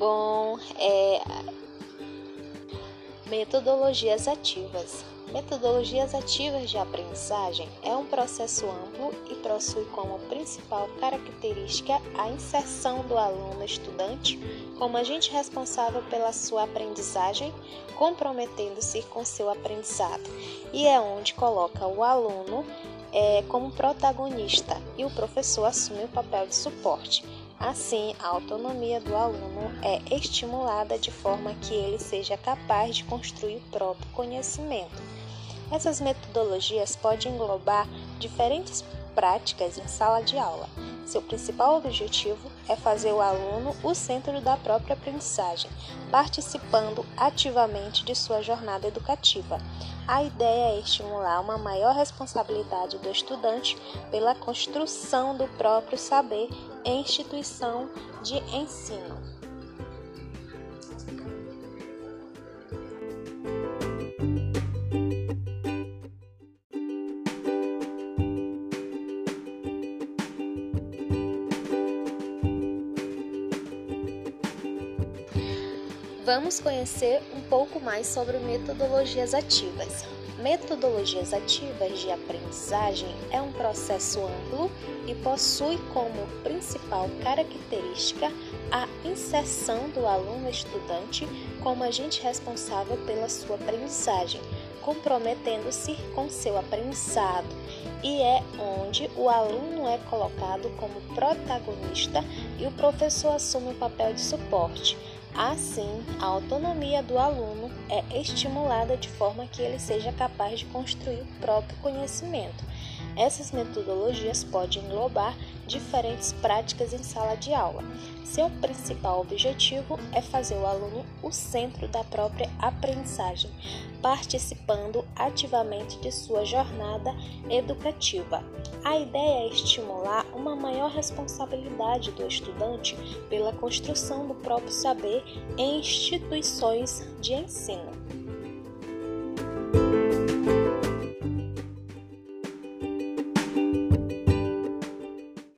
Bom, é metodologias ativas. Metodologias ativas de aprendizagem é um processo amplo e possui como principal característica a inserção do aluno estudante como agente responsável pela sua aprendizagem, comprometendo-se com seu aprendizado, e é onde coloca o aluno é, como protagonista e o professor assume o papel de suporte. Assim, a autonomia do aluno é estimulada de forma que ele seja capaz de construir o próprio conhecimento. Essas metodologias podem englobar diferentes práticas em sala de aula. Seu principal objetivo é fazer o aluno o centro da própria aprendizagem, participando ativamente de sua jornada educativa. A ideia é estimular uma maior responsabilidade do estudante pela construção do próprio saber instituição de ensino. Vamos conhecer um pouco mais sobre metodologias ativas. Metodologias ativas de aprendizagem é um processo amplo e possui como principal característica a inserção do aluno estudante como agente responsável pela sua aprendizagem, comprometendo-se com seu aprendizado, e é onde o aluno é colocado como protagonista e o professor assume o papel de suporte Assim, a autonomia do aluno é estimulada de forma que ele seja capaz de construir o próprio conhecimento. Essas metodologias podem englobar diferentes práticas em sala de aula. Seu principal objetivo é fazer o aluno o centro da própria aprendizagem, participando ativamente de sua jornada educativa. A ideia é estimular uma maior responsabilidade do estudante pela construção do próprio saber em instituições de ensino.